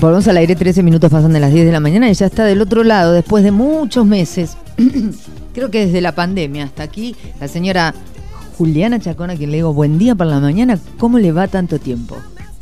Volvemos al aire, 13 minutos pasan de las 10 de la mañana y ya está del otro lado, después de muchos meses, creo que desde la pandemia hasta aquí, la señora Juliana Chacona, quien le digo buen día para la mañana, ¿cómo le va tanto tiempo?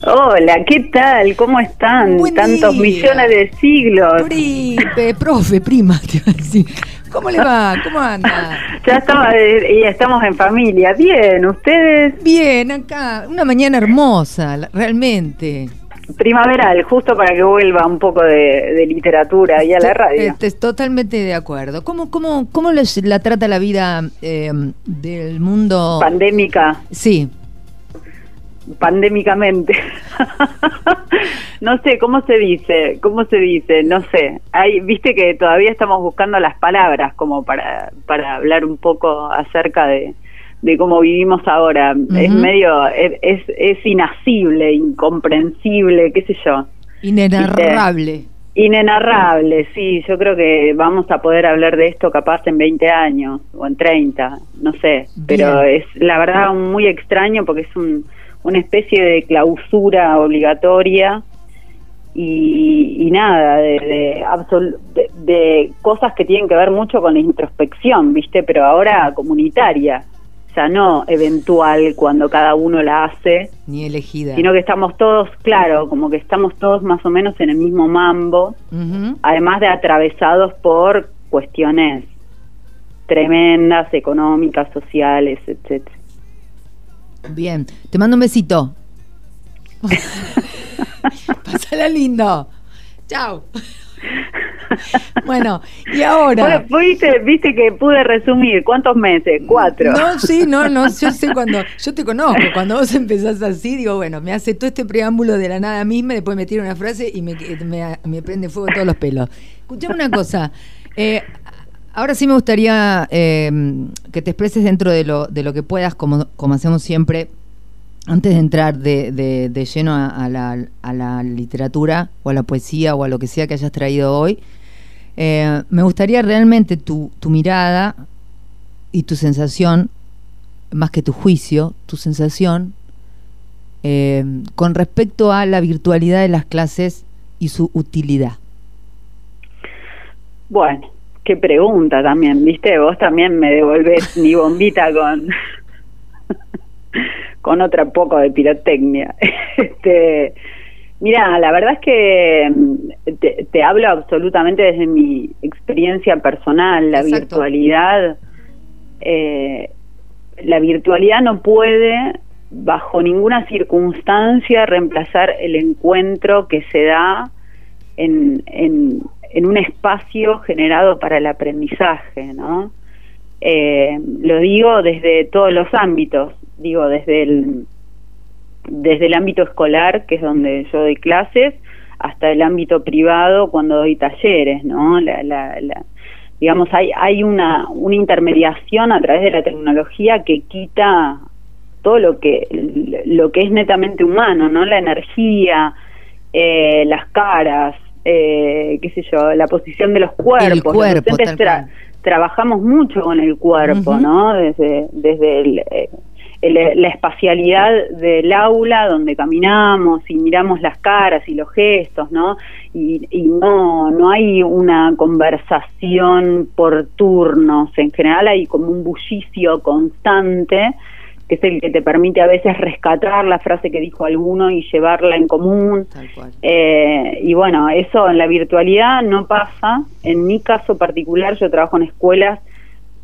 Hola, ¿qué tal? ¿Cómo están? Tantos millones de siglos. Príncipe, profe, prima, te iba a decir. ¿Cómo le va? ¿Cómo anda? Ya estamos, eh, y estamos en familia. Bien, ¿ustedes? Bien, acá. Una mañana hermosa, realmente. Primaveral, justo para que vuelva un poco de, literatura y a la radio. Estoy totalmente de acuerdo. ¿Cómo, cómo, cómo les, la trata la vida eh, del mundo? Pandémica. Sí pandémicamente. no sé, ¿cómo se dice? ¿Cómo se dice? No sé. Hay, viste que todavía estamos buscando las palabras como para, para hablar un poco acerca de, de cómo vivimos ahora. Es medio, es, es, inasible, incomprensible, qué sé yo. Inenarrable. Inenarrable, sí, yo creo que vamos a poder hablar de esto capaz en 20 años o en 30, no sé, pero es la verdad muy extraño porque es un, una especie de clausura obligatoria y, nada, de, de, cosas que tienen que ver mucho con la introspección, ¿viste? Pero ahora comunitaria, no eventual cuando cada uno la hace. Ni elegida. Sino que estamos todos, claro, como que estamos todos más o menos en el mismo mambo, además de atravesados por cuestiones tremendas, económicas, sociales, etcétera. Bien, te mando un besito. Pásala lindo. Chao. Bueno, y ahora. ¿Viste, viste que pude resumir. ¿Cuántos meses? Cuatro. No, sí, no, no. Yo sé cuando. Yo te conozco. Cuando vos empezás así, digo, bueno, me hace todo este preámbulo de la nada misma. Después me tira una frase y me, me, prende fuego todos los pelos. Escuchame una cosa. Eh, Ahora sí me gustaría eh, que te expreses dentro de lo, de lo que puedas, como, como hacemos siempre, antes de entrar de, de, lleno a, la, a, la, literatura o a la poesía o a lo que sea que hayas traído hoy, eh, me gustaría realmente tu, tu mirada y tu sensación, más que tu juicio, tu sensación eh, con respecto a la virtualidad de las clases y su utilidad. Bueno, qué pregunta también, ¿viste? Vos también me devolvés mi bombita con con otra poco de pirotecnia. este, mira, la verdad es que mm, te, hablo absolutamente desde mi experiencia personal, la virtualidad eh, la virtualidad no puede bajo ninguna circunstancia reemplazar el encuentro que se da en, en, en un espacio generado para el aprendizaje, ¿no? Eh, lo digo desde todos los ámbitos, digo desde el desde el ámbito escolar, que es donde yo doy clases, hasta el ámbito privado cuando doy talleres, ¿no? La, la, la, digamos, hay, hay una, una intermediación a través de la tecnología que quita todo lo que, lo que es netamente humano, ¿no? La energía, eh, las caras, eh, qué sé yo, la posición de los cuerpos. trabajamos mucho con el cuerpo, ¿no? Desde, desde eh, la espacialidad del aula donde caminamos y miramos las caras y los gestos, ¿no? Y, y, no, no hay una conversación por turnos, en general hay como un bullicio constante que es el que te permite a veces rescatar la frase que dijo alguno y llevarla en común. Eh, y bueno, eso en la virtualidad no pasa. En mi caso particular, yo trabajo en escuelas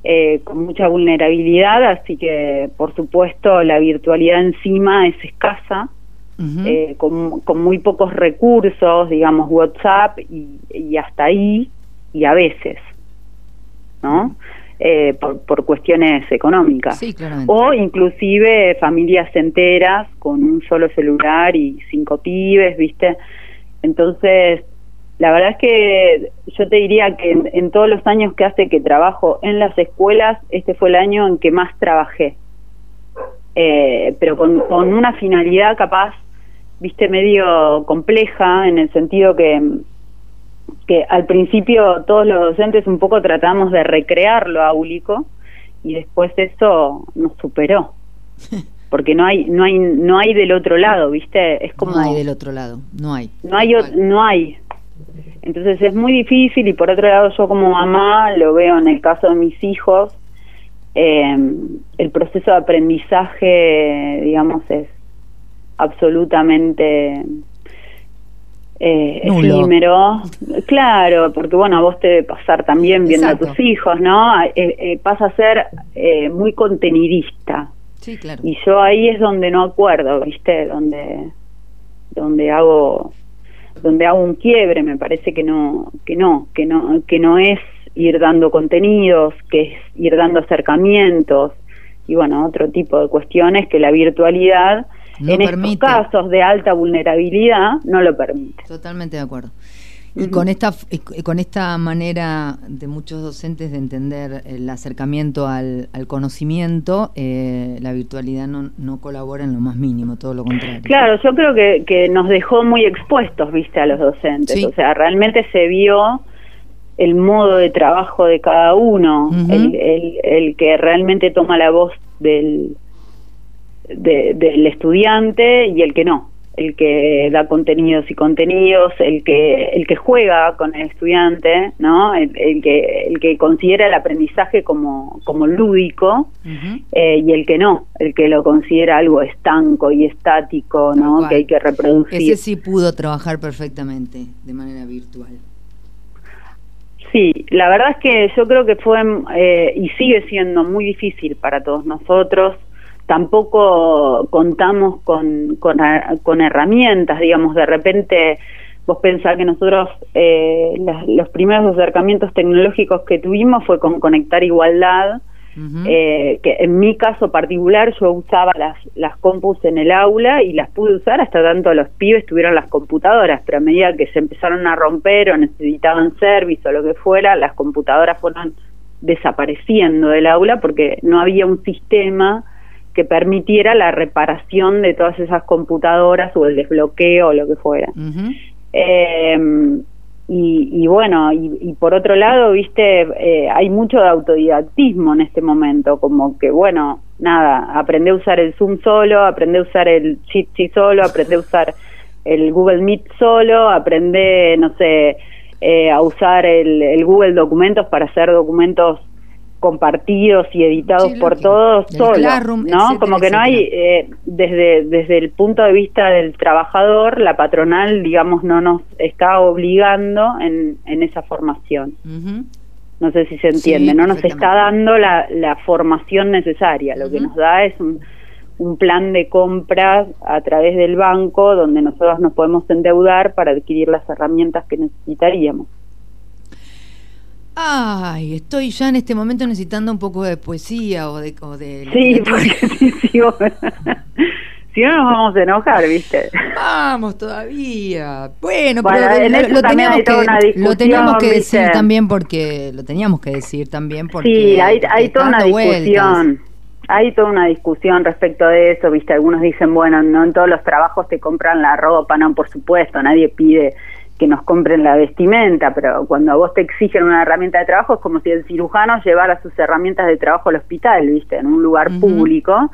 eh, con mucha vulnerabilidad, así que por supuesto la virtualidad encima es escasa. Eh, con, con, muy pocos recursos, digamos WhatsApp y, y hasta ahí, y a veces, ¿no? Eh, por, cuestiones económicas. o inclusive familias enteras con un solo celular y cinco pibes, ¿viste? Entonces, la verdad es que yo te diría que en, todos los años que hace que trabajo en las escuelas, este fue el año en que más trabajé. Eh, pero con, con una finalidad capaz, viste, medio compleja, en el sentido que que al principio todos los docentes un poco tratamos de recrear lo áulico y después eso nos superó. porque no hay no hay no hay del otro lado viste es como no hay del otro lado no hay no hay no hay entonces es muy difícil y por otro lado yo como mamá lo veo en el caso de mis hijos eh, el proceso de aprendizaje digamos es absolutamente eh, efímero. Claro, porque bueno, a vos te debe pasar también viendo a tus hijos, ¿no? Eh, eh, pasa a ser eh, muy contenidista. Sí, claro. Y yo ahí es donde no acuerdo, ¿viste? Donde, donde hago donde hago un quiebre, me parece que no, que no, que no, que no es ir dando contenidos, que es ir dando acercamientos y bueno, otro tipo de cuestiones que la virtualidad en estos casos de alta vulnerabilidad no lo permite. Totalmente de acuerdo. Y con esta con esta manera de muchos docentes de entender el acercamiento al, conocimiento, eh, la virtualidad no, no colabora en lo más mínimo, todo lo contrario. Claro, yo creo que, que nos dejó muy expuestos, viste, a los docentes. O sea, realmente se vio el modo de trabajo de cada uno, el, el, el que realmente toma la voz del, del estudiante y el que no, el que da contenidos y contenidos, el que el que juega con el estudiante, ¿no? El, que el que considera el aprendizaje como como lúdico eh, y el que no, el que lo considera algo estanco y estático, ¿no? Que hay que reproducir. Ese sí pudo trabajar perfectamente de manera virtual. Sí, la verdad es que yo creo que fue eh, y sigue siendo muy difícil para todos nosotros tampoco contamos con, con, herramientas, digamos, de repente vos pensás que nosotros eh, los primeros acercamientos tecnológicos que tuvimos fue con Conectar Igualdad, eh, que en mi caso particular yo usaba las, las compus en el aula y las pude usar hasta tanto los pibes tuvieron las computadoras, pero a medida que se empezaron a romper o necesitaban servicio o lo que fuera, las computadoras fueron desapareciendo del aula porque no había un sistema que permitiera la reparación de todas esas computadoras o el desbloqueo o lo que fuera. eh, y, y, bueno, y, por otro lado, viste, eh, hay mucho de autodidactismo en este momento, como que, bueno, nada, aprende a usar el Zoom solo, aprende a usar el Jitsi solo, aprende a usar el Google Meet solo, aprende, no sé, eh, a usar el, el Google Documentos para hacer documentos compartidos y editados por todos solo, ¿no? Como que no hay, eh, desde, desde el punto de vista del trabajador, la patronal, digamos, no nos está obligando en, en esa formación. No sé si se entiende, no nos está dando la, la formación necesaria, lo que nos da es un, un plan de compras a través del banco donde nosotros nos podemos endeudar para adquirir las herramientas que necesitaríamos. Ay, estoy ya en este momento necesitando un poco de poesía o de... sí, porque si no nos vamos a enojar, ¿viste? Vamos todavía. Bueno, pero lo, teníamos que, lo teníamos que decir también porque... Lo teníamos que decir también porque... Sí, hay, hay toda una discusión. Hay toda una discusión respecto de eso, ¿viste? Algunos dicen, bueno, no en todos los trabajos te compran la ropa, no, por supuesto, nadie pide que nos compren la vestimenta, pero cuando a vos te exigen una herramienta de trabajo es como si el cirujano llevara sus herramientas de trabajo al hospital, ¿viste? En un lugar público,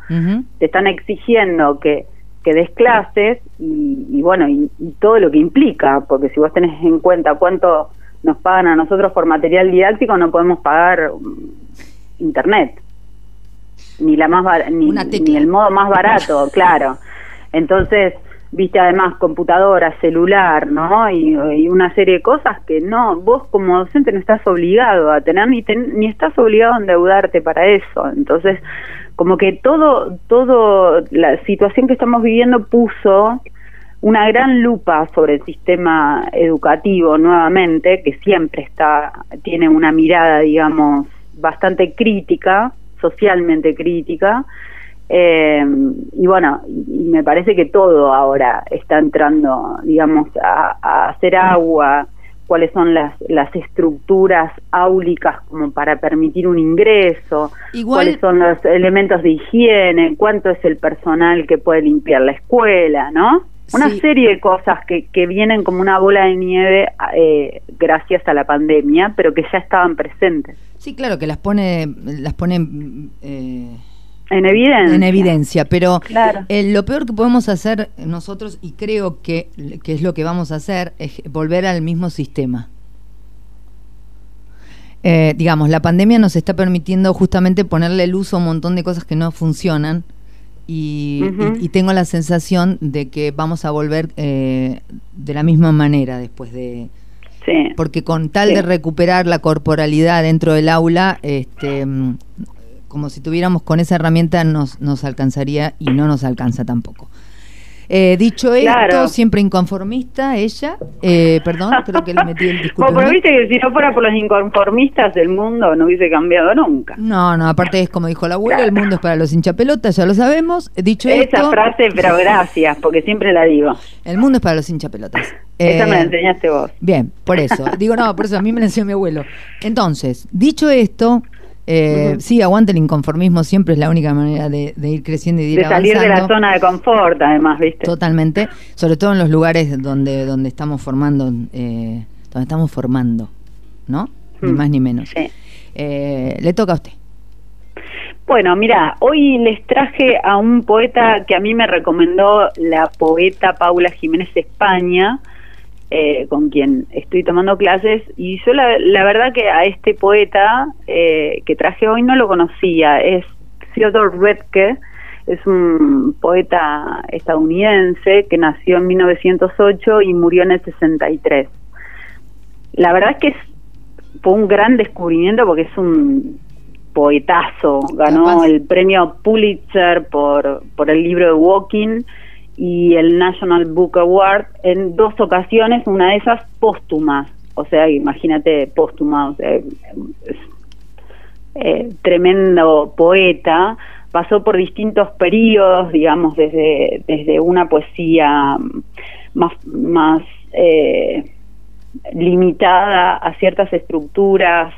te están exigiendo que, que des clases y, bueno, y, todo lo que implica, porque si vos tenés en cuenta cuánto nos pagan a nosotros por material didáctico, no podemos pagar mm, internet, ni la más ni, ni el modo más barato, claro. Entonces, viste además computadora, celular, ¿no? Y, una serie de cosas que no, vos como docente no estás obligado a tener ni, ni estás obligado a endeudarte para eso. Entonces, como que todo, todo, la situación que estamos viviendo puso una gran lupa sobre el sistema educativo nuevamente, que siempre está, tiene una mirada, digamos, bastante crítica, socialmente crítica, eh, y bueno, y me parece que todo ahora está entrando, digamos, a, hacer agua, cuáles son las, las estructuras áulicas como para permitir un ingreso, cuáles son los elementos de higiene, cuánto es el personal que puede limpiar la escuela, ¿no? Una serie de cosas que, que vienen como una bola de nieve eh, gracias a la pandemia, pero que ya estaban presentes. Sí, claro, que las pone, las pone eh en evidencia. En evidencia, pero eh, lo peor que podemos hacer nosotros, y creo que, que es lo que vamos a hacer, es volver al mismo sistema. Eh, digamos, la pandemia nos está permitiendo justamente ponerle luz a un montón de cosas que no funcionan y, tengo la sensación de que vamos a volver eh, de la misma manera después de... Sí. Porque con tal de recuperar la corporalidad dentro del aula, este, como si tuviéramos con esa herramienta nos, nos alcanzaría y no nos alcanza tampoco. Eh, dicho esto, siempre inconformista ella, eh, perdón, creo que le metí el discurso. pero viste que si no fuera por los inconformistas el mundo no hubiese cambiado nunca. No, no, aparte es como dijo la abuela, el mundo es para los hinchapelotas, ya lo sabemos. Dicho esto... Esa frase, pero gracias, porque siempre la digo. El mundo es para los hinchapelotas. Esa me la eh, enseñaste vos. Bien, por eso. Digo, no, por eso a mí me la enseñó mi abuelo. Entonces, dicho esto, eh, Sí, aguante el inconformismo, siempre es la única manera de, ir creciendo y de ir de salir de la zona de confort, además, ¿viste? Totalmente, sobre todo en los lugares donde, donde estamos formando, eh, donde estamos formando, ¿no? Ni más ni menos. Eh, le toca a usted. Bueno, mira, hoy les traje a un poeta que a mí me recomendó la poeta Paula Jiménez España, eh, con quien estoy tomando clases. Y yo la, verdad que a este poeta eh, que traje hoy no lo conocía, es Theodore Redke, es un poeta estadounidense que nació en 1908 y murió en el 63. La verdad es que fue un gran descubrimiento porque es un poetazo, ganó el premio Pulitzer por, por el libro de Walking y el National Book Award en dos ocasiones, una de esas póstumas, o sea, imagínate póstuma, eh, tremendo poeta, pasó por distintos periodos, digamos, desde, desde una poesía más, más eh, limitada a ciertas estructuras,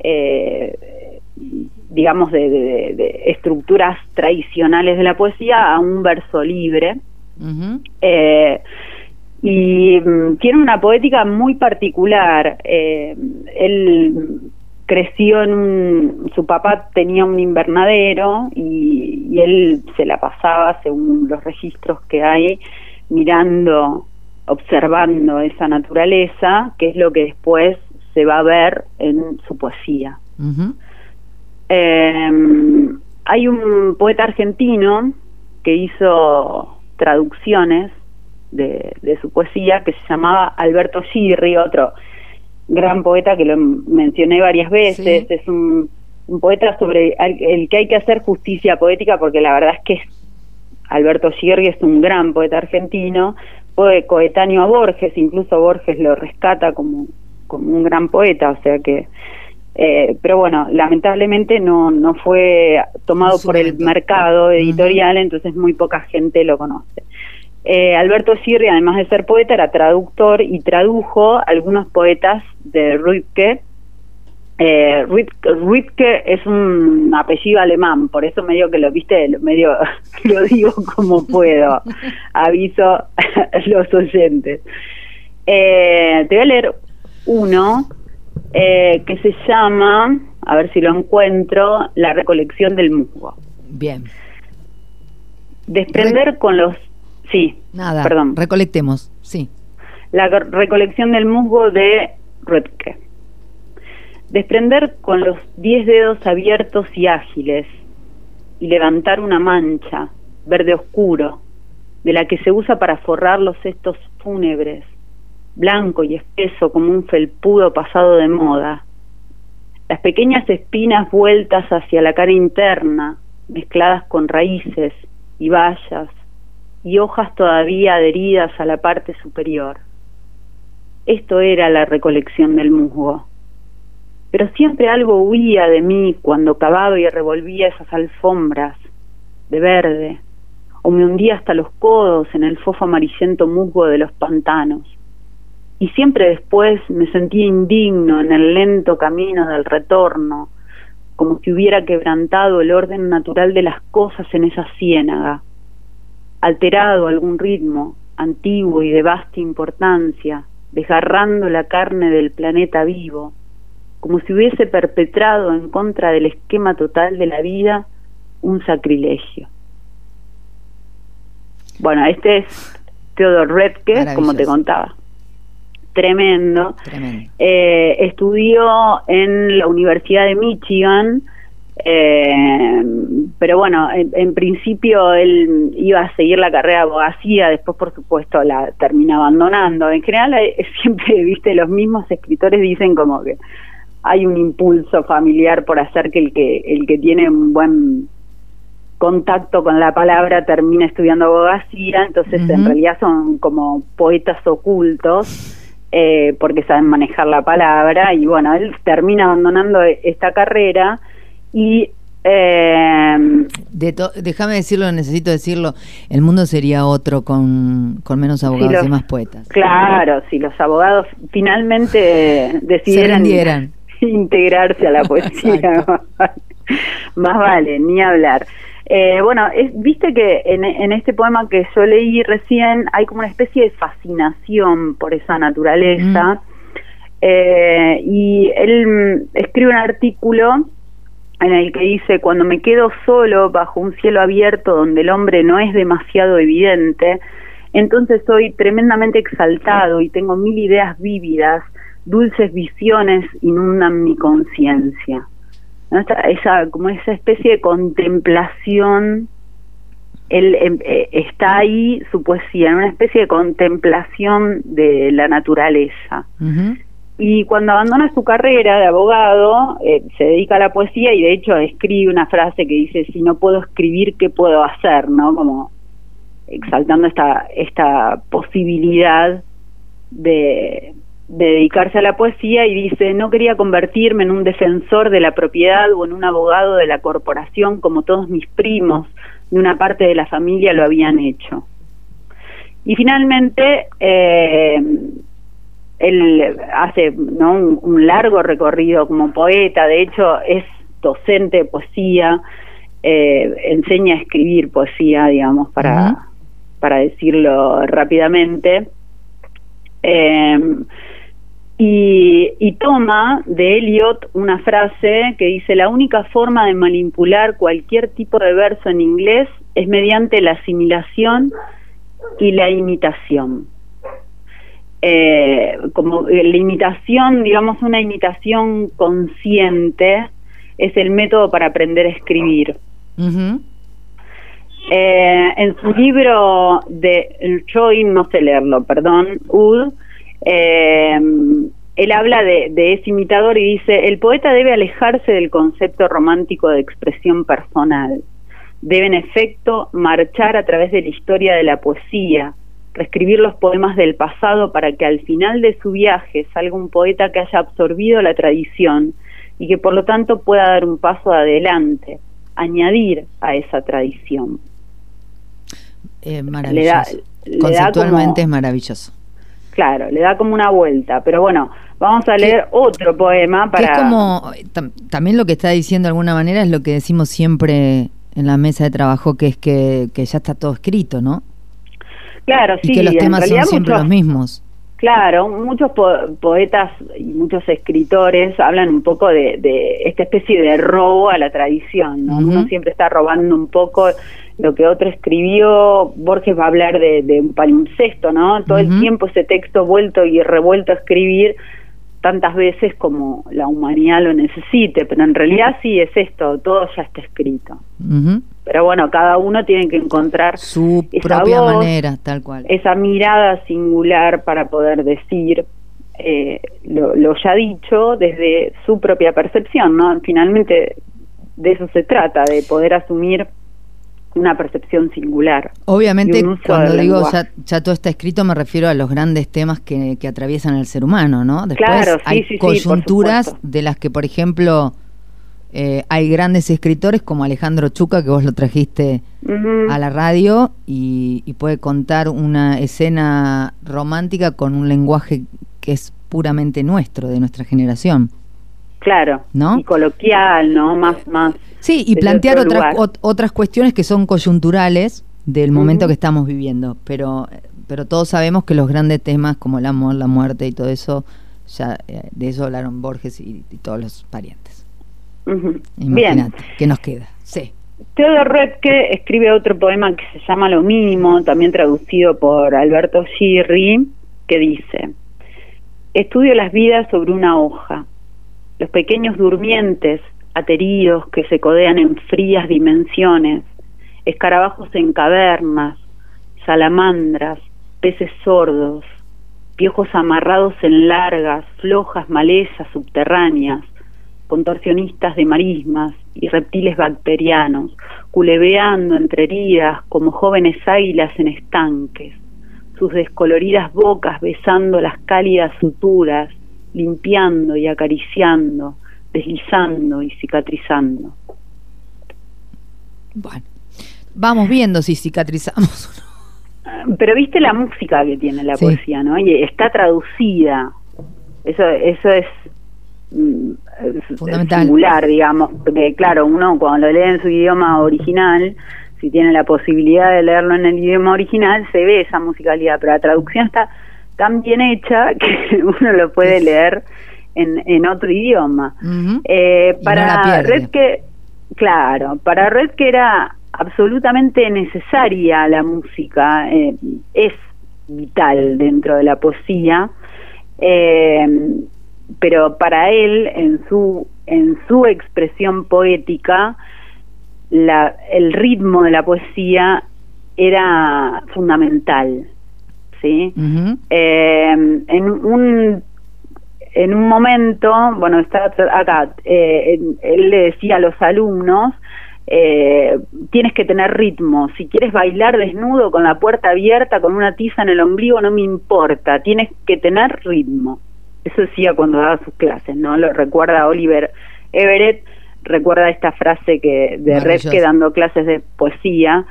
eh, digamos, de, estructuras tradicionales de la poesía a un verso libre. Eh, y mm, tiene una poética muy particular. Eh, él creció en un, su papá tenía un invernadero y, y, él se la pasaba, según los registros que hay, mirando, observando esa naturaleza, que es lo que después se va a ver en su poesía. eh, hay un poeta argentino que hizo traducciones de, su poesía que se llamaba Alberto Girri, otro gran poeta que lo mencioné varias veces, es un, poeta sobre el, que hay que hacer justicia poética porque la verdad es que Alberto Girri es un gran poeta argentino, fue coetáneo a Borges, incluso Borges lo rescata como, como un gran poeta, o sea que eh, pero bueno, lamentablemente no, no fue tomado por el mercado editorial, entonces muy poca gente lo conoce. Eh, Alberto Sirri, además de ser poeta, era traductor y tradujo algunos poetas de Rüdke. Eh, es un apellido alemán, por eso medio que lo viste, medio lo digo como puedo. Aviso a los oyentes. Eh, te voy a leer uno eh, que se llama, a ver si lo encuentro, La recolección del musgo. Bien. Desprender con los... Sí, nada, perdón. Recolectemos, sí. La recolección del musgo de Röpke. Desprender con los diez dedos abiertos y ágiles y levantar una mancha verde oscuro de la que se usa para forrar los cestos fúnebres blanco y espeso como un felpudo pasado de moda. Las pequeñas espinas vueltas hacia la cara interna, mezcladas con raíces y bayas, y hojas todavía adheridas a la parte superior. Esto era la recolección del musgo. Pero siempre algo huía de mí cuando cavaba y revolvía esas alfombras de verde, o me hundía hasta los codos en el fofo amarillento musgo de los pantanos y siempre después me sentía indigno en el lento camino del retorno, como si hubiera quebrantado el orden natural de las cosas en esa ciénaga, alterado algún ritmo antiguo y de vasta importancia, desgarrando la carne del planeta vivo, como si hubiese perpetrado en contra del esquema total de la vida un sacrilegio. Bueno, este es Theodor Redke, como te contaba. Tremendo. Eh, estudió en la Universidad de Michigan, eh, pero bueno, en, principio él iba a seguir la carrera de abogacía, después por supuesto la termina abandonando. En general eh, siempre, viste, los mismos escritores dicen como que hay un impulso familiar por hacer que el que el que tiene un buen contacto con la palabra termina estudiando abogacía, entonces en realidad son como poetas ocultos eh, porque saben manejar la palabra y bueno, él termina abandonando esta carrera y eh, déjame decirlo, necesito decirlo, el mundo sería otro con, con menos abogados y más poetas. Claro, si los abogados finalmente decidieran integrarse a la poesía, más vale, ni hablar. Eh, bueno, viste que en, en, este poema que yo leí recién hay como una especie de fascinación por esa naturaleza. Mm. Eh, y él escribe un artículo en el que dice, cuando me quedo solo bajo un cielo abierto donde el hombre no es demasiado evidente, entonces soy tremendamente exaltado y tengo mil ideas vívidas, dulces visiones inundan mi conciencia. Esa, como esa especie de contemplación, él em, eh, está ahí su poesía, en una especie de contemplación de la naturaleza. Y cuando abandona su carrera de abogado, eh, se dedica a la poesía y de hecho escribe una frase que dice, si no puedo escribir, ¿qué puedo hacer? ¿no? Como exaltando esta, esta posibilidad de, de dedicarse a la poesía y dice, no quería convertirme en un defensor de la propiedad o en un abogado de la corporación como todos mis primos de una parte de la familia lo habían hecho. Y finalmente, eh, él hace ¿no? un, largo recorrido como poeta, de hecho es docente de poesía, eh, enseña a escribir poesía, digamos, para, para decirlo rápidamente. Eh, y, y, toma de Eliot una frase que dice, la única forma de manipular cualquier tipo de verso en inglés es mediante la asimilación y la imitación eh, como la imitación, digamos una imitación consciente, es el método para aprender a escribir. eh, en su libro de Choi, no sé leerlo, perdón, Ud, eh, él habla de, de, ese imitador y dice, el poeta debe alejarse del concepto romántico de expresión personal. Debe en efecto marchar a través de la historia de la poesía, reescribir los poemas del pasado para que al final de su viaje salga un poeta que haya absorbido la tradición y que por lo tanto pueda dar un paso adelante, añadir a esa tradición. Eh, maravilloso. Conceptualmente es maravilloso. Claro, le da como una vuelta, pero bueno, vamos a leer otro poema para... es como, también lo que está diciendo de alguna manera es lo que decimos siempre en la mesa de trabajo, que es que, que ya está todo escrito, ¿no? Claro, sí. que los temas son siempre los mismos. Claro, muchos poetas y muchos escritores hablan un poco de, esta especie de robo a la tradición, ¿no? Uno siempre está robando un poco lo que otro escribió. Borges va a hablar de, un palimpsesto, ¿no? Todo el tiempo ese texto vuelto y revuelto a escribir tantas veces como la humanidad lo necesite, pero en realidad sí es esto, todo ya está escrito. Pero bueno, cada uno tiene que encontrar su propia manera, tal cual. Esa mirada singular para poder decir eh, lo, lo, ya dicho desde su propia percepción, ¿no? Finalmente de eso se trata, de poder asumir una percepción singular. Obviamente, cuando digo ya, todo está escrito, me refiero a los grandes temas que, atraviesan el ser humano, ¿no? Después hay coyunturas de las que, por ejemplo, eh, hay grandes escritores como Alejandro Chuca, que vos lo trajiste a la radio, y, puede contar una escena romántica con un lenguaje que es puramente nuestro, de nuestra generación. Claro, ¿no? Y coloquial, ¿no? Más, más. Sí, y plantear otras, otras cuestiones que son coyunturales del momento que estamos viviendo, pero, pero todos sabemos que los grandes temas como el amor, la muerte y todo eso, ya eh, de eso hablaron Borges y, todos los parientes. Imagínate, ¿qué nos queda? Sí. Theodor Repke escribe otro poema que se llama Lo mínimo, también traducido por Alberto Girri, que dice, Estudio las vidas sobre una hoja, los pequeños durmientes, ateridos que se codean en frías dimensiones, escarabajos en cavernas, salamandras, peces sordos, piojos amarrados en largas, flojas malezas subterráneas, contorsionistas de marismas y reptiles bacterianos, culebreando entre heridas como jóvenes águilas en estanques, sus descoloridas bocas besando las cálidas suturas, limpiando y acariciando, deslizando y cicatrizando. Bueno, vamos viendo si cicatrizamos o no. Pero viste la música que tiene la poesía, ¿no? Y está traducida. Eso, eso es mm, fundamental singular, digamos, porque claro, uno cuando lo lee en su idioma original, si tiene la posibilidad de leerlo en el idioma original, se ve esa musicalidad, pero la traducción está tan bien hecha que uno lo puede leer en, en otro idioma. eh, para Red que, claro, para Red que era absolutamente necesaria la música, eh, es vital dentro de la poesía, eh, pero para él, en su, en su expresión poética, la, el ritmo de la poesía era fundamental. ¿Sí? eh, en un en un momento, bueno, está acá, eh, él le decía a los alumnos, eh, tienes que tener ritmo, si quieres bailar desnudo con la puerta abierta, con una tiza en el ombligo, no me importa, tienes que tener ritmo. Eso decía cuando daba sus clases, ¿no? Lo recuerda Oliver Everett, recuerda esta frase que de Redke dando clases de poesía,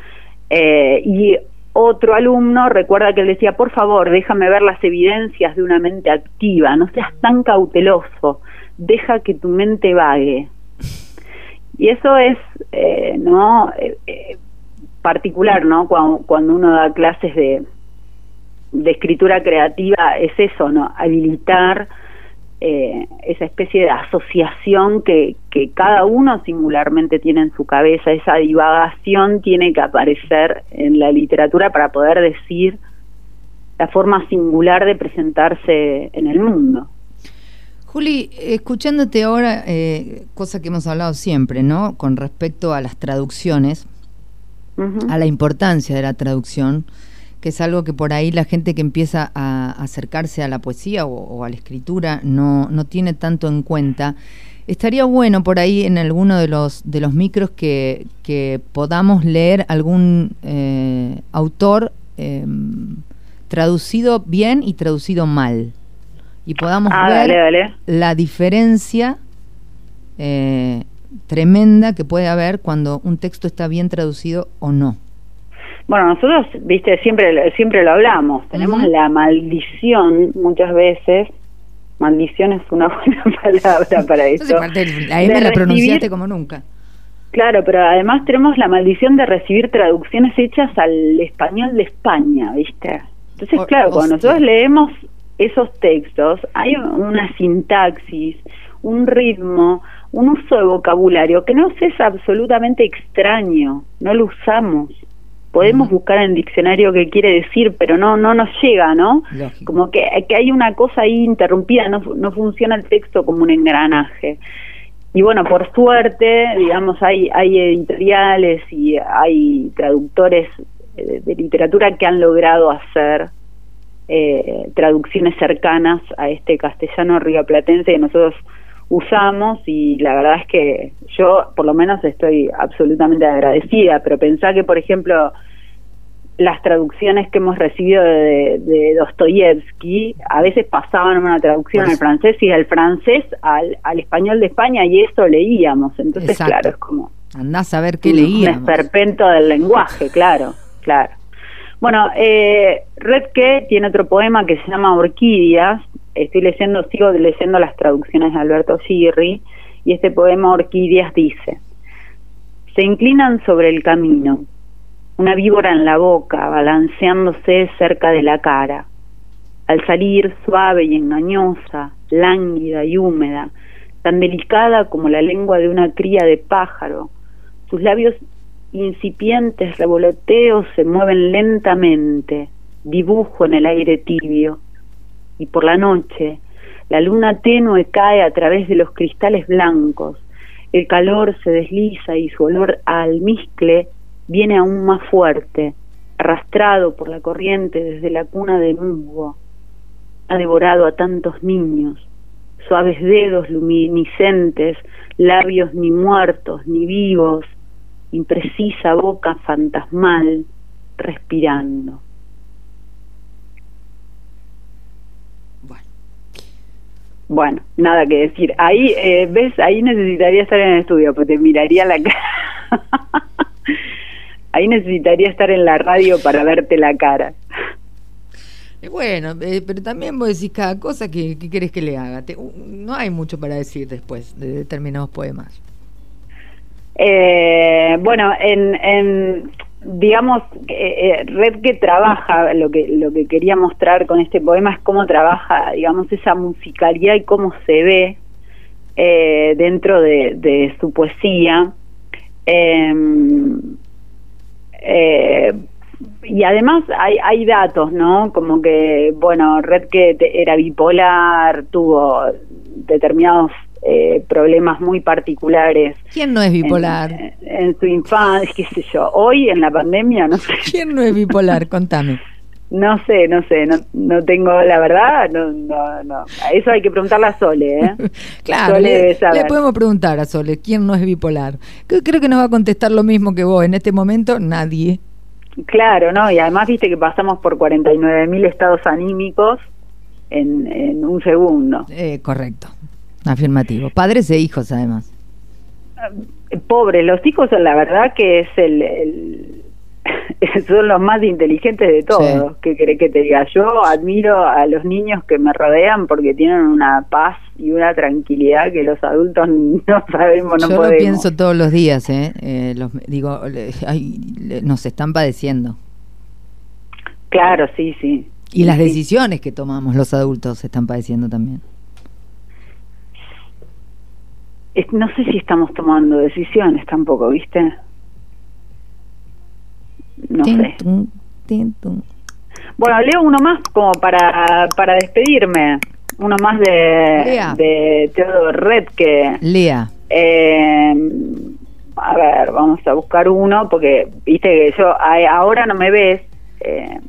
eh, y otro alumno recuerda que él decía, por favor, déjame ver las evidencias de una mente activa, no seas tan cauteloso, deja que tu mente vague. Y eso es, eh, ¿no? Eh, eh, particular, ¿no? Cuando, cuando uno da clases de, de escritura creativa, es eso, ¿no? Habilitar eh, esa especie de asociación que, que cada uno singularmente tiene en su cabeza, esa divagación tiene que aparecer en la literatura para poder decir la forma singular de presentarse en el mundo. Juli, escuchándote ahora, eh, cosa que hemos hablado siempre, ¿no? Con respecto a las traducciones, a la importancia de la traducción, que es algo que por ahí la gente que empieza a acercarse a la poesía o, a la escritura no, no tiene tanto en cuenta. Estaría bueno por ahí en alguno de los, de los micros que, que podamos leer algún eh, autor em, traducido bien y traducido mal. Y podamos ah, ver la diferencia eh, tremenda que puede haber cuando un texto está bien traducido o no. Bueno, nosotros, viste, siempre, siempre lo hablamos, tenemos la maldición muchas veces, maldición es una buena palabra para eso. la M la pronunciaste como nunca. Claro, pero además tenemos la maldición de recibir traducciones hechas al español de España, ¿viste? Entonces, claro, cuando nosotros leemos esos textos, hay una sintaxis, un ritmo, un uso de vocabulario que nos es absolutamente extraño, no lo usamos podemos buscar en el diccionario qué quiere decir, pero no no nos llega, ¿no? Como que, que, hay una cosa ahí interrumpida, no, no funciona el texto como un engranaje. Y bueno, por suerte, digamos, hay, hay editoriales y hay traductores de, literatura que han logrado hacer eh, traducciones cercanas a este castellano rioplatense que nosotros usamos y la verdad es que yo por lo menos estoy absolutamente agradecida, pero pensá que por ejemplo las traducciones que hemos recibido de, de Dostoyevsky a veces pasaban una traducción al francés y del francés al, al, español de España y eso leíamos, entonces claro, es como... Andás a ver qué leíamos. Un esperpento del lenguaje, claro, claro. Bueno, eh, Redke tiene otro poema que se llama Orquídeas, estoy leyendo, sigo leyendo las traducciones de Alberto Girri, y este poema Orquídeas dice, se inclinan sobre el camino, una víbora en la boca, balanceándose cerca de la cara. Al salir suave y engañosa, lánguida y húmeda, tan delicada como la lengua de una cría de pájaro, sus labios incipientes revoloteos se mueven lentamente, dibujo en el aire tibio, y por la noche la luna tenue cae a través de los cristales blancos, el calor se desliza y su olor a almizcle viene aún más fuerte, arrastrado por la corriente desde la cuna de musgo. Ha devorado a tantos niños, suaves dedos luminiscentes, labios ni muertos ni vivos, imprecisa boca fantasmal, respirando. Bueno, nada que decir. Ahí, eh, ves, ahí necesitaría estar en el estudio, porque te miraría la cara. ahí necesitaría estar en la radio para verte la cara. Bueno, eh, pero también vos decís cada cosa que, que querés que le haga. no hay mucho para decir después de determinados poemas. Eh, bueno, en, en digamos, eh, eh, Red que trabaja, lo que, lo que quería mostrar con este poema es cómo trabaja, digamos, esa musicalidad y cómo se ve eh, dentro de, su poesía. Em, y además hay, hay datos, ¿no? Como que, bueno, Red que era bipolar, tuvo determinados eh, problemas muy particulares. ¿Quién no es bipolar? En, su infancia, qué sé yo. Hoy en la pandemia, no sé. ¿Quién no es bipolar? Contame. No sé, no sé, no, no tengo la verdad, no, no, no. Eso hay que preguntarle a Sole, ¿eh? claro, le, podemos preguntar a Sole, ¿quién no es bipolar? Creo que nos va a contestar lo mismo que vos, en este momento nadie. Claro, ¿no? Y además viste que pasamos por 49 mil estados anímicos en, en un segundo. Eh, correcto. Afirmativo. Padres e hijos, además. Pobre, los hijos, la verdad que es el, son los más inteligentes de todos. ¿Qué querés que te diga? Yo admiro a los niños que me rodean porque tienen una paz y una tranquilidad que los adultos no sabemos, no Yo lo pienso todos los días, ¿eh? eh los, digo, nos están padeciendo. Claro, sí, sí. Y las decisiones que tomamos los adultos se están padeciendo también. No sé si estamos tomando decisiones tampoco, ¿viste? No sé. Bueno, leo uno más como para, para despedirme. Uno más de, de Teodoro Red que... Lea. Eh, a ver, vamos a buscar uno porque, viste que yo ahora no me ves. Eh,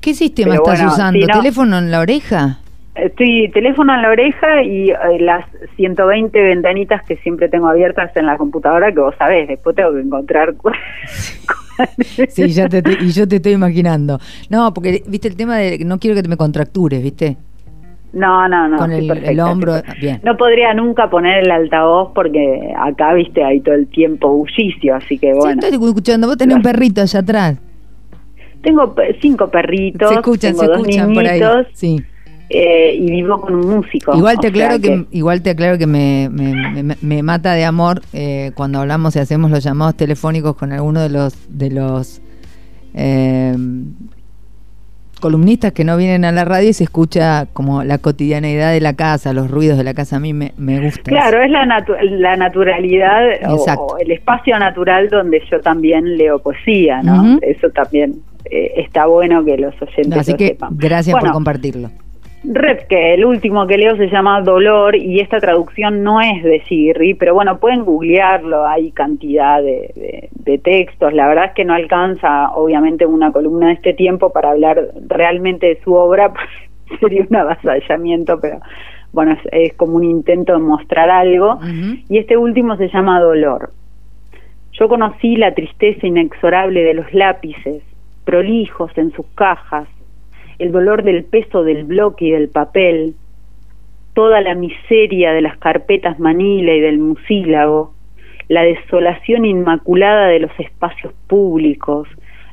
¿Qué sistema estás usando? ¿Teléfono en la oreja? Estoy teléfono en la oreja y eh, las 120 ventanitas que siempre tengo abiertas en la computadora que vos sabés, después tengo que encontrar Sí, ya te, y yo te estoy imaginando. No, porque viste el tema de no quiero que te me contractures, ¿viste? No, no, no. Con el, hombro, bien. No podría nunca poner el altavoz porque acá, viste, hay todo el tiempo bullicio, así que bueno. Sí, estoy escuchando, vos tenés un perrito allá atrás. Tengo cinco perritos. Se escuchan, se escuchan por ahí. Sí. Eh, y vivo con un músico. Igual te aclaro que, igual te aclaro que me, me, mata de amor eh, cuando hablamos y hacemos los llamados telefónicos con alguno de los de los eh, columnistas que no vienen a la radio y se escucha como la cotidianeidad de la casa, los ruidos de la casa. A mí me, gusta. Claro, es la, la naturalidad o, el espacio natural donde yo también leo poesía, ¿no? Eso también está bueno que los oyentes Así que gracias por compartirlo. Que el último que leo se llama Dolor y esta traducción no es de Sirri, pero bueno, pueden googlearlo, hay cantidad de, de, textos, la verdad es que no alcanza obviamente una columna de este tiempo para hablar realmente de su obra, sería un avasallamiento, pero bueno, es, como un intento de mostrar algo, y este último se llama Dolor. Yo conocí la tristeza inexorable de los lápices, prolijos en sus cajas, el dolor del peso del bloque y del papel, toda la miseria de las carpetas manila y del musílago, la desolación inmaculada de los espacios públicos,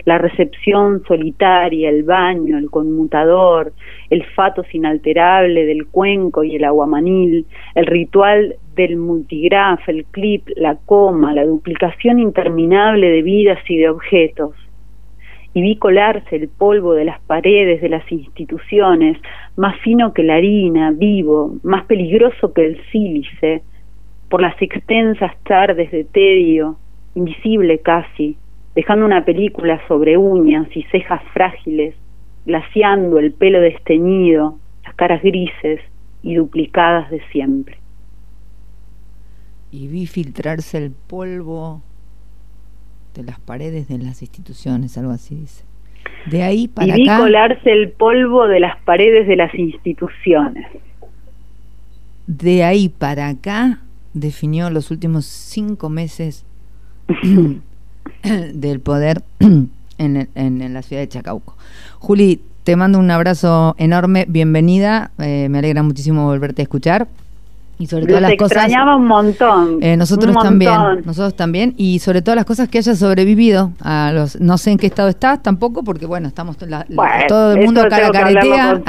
la recepción solitaria, el baño, el conmutador, el fatos inalterable del cuenco y el aguamanil, el ritual del multigraf, el clip, la coma, la duplicación interminable de vidas y de objetos y vi colarse el polvo de las paredes de las instituciones, más fino que la harina, vivo, más peligroso que el sílice, por las extensas tardes de tedio, invisible casi, dejando una película sobre uñas y cejas frágiles, glaciando el pelo desteñido, las caras grises y duplicadas de siempre. Y vi filtrarse el polvo de las paredes de las instituciones, algo así dice. De ahí para y vi colarse el polvo de las paredes de las instituciones. De ahí para acá definió los últimos cinco meses del poder en, en, la ciudad de Chacauco. Juli, te mando un abrazo enorme, bienvenida, eh, me alegra muchísimo volverte a escuchar. Y sobre todas las cosas. extrañaba un montón. Eh, nosotros también. Nosotros también. Y sobre todas las cosas que hayas sobrevivido. a los No sé en qué estado estás tampoco, porque bueno, estamos todo el mundo cara caretea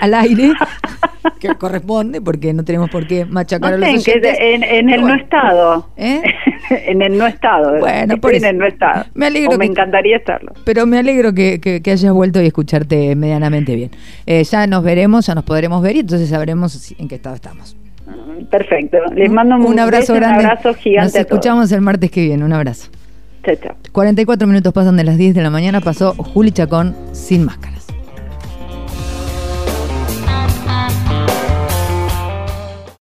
al, aire. que corresponde, porque no tenemos por qué machacar a los oyentes. En, el no estado. ¿Eh? en el no estado. Bueno, por en el no estado. Me alegro. me encantaría estarlo. Pero me alegro que, que, hayas vuelto y escucharte medianamente bien. Eh, ya nos veremos, ya nos podremos ver y entonces sabremos en qué estado estamos. Perfecto. Les mando un, abrazo grande. Un abrazo gigante. Nos escuchamos el martes que viene. Un abrazo. Chao, chao. 44 minutos pasan de las 10 de la mañana. Pasó Juli Chacón sin máscara.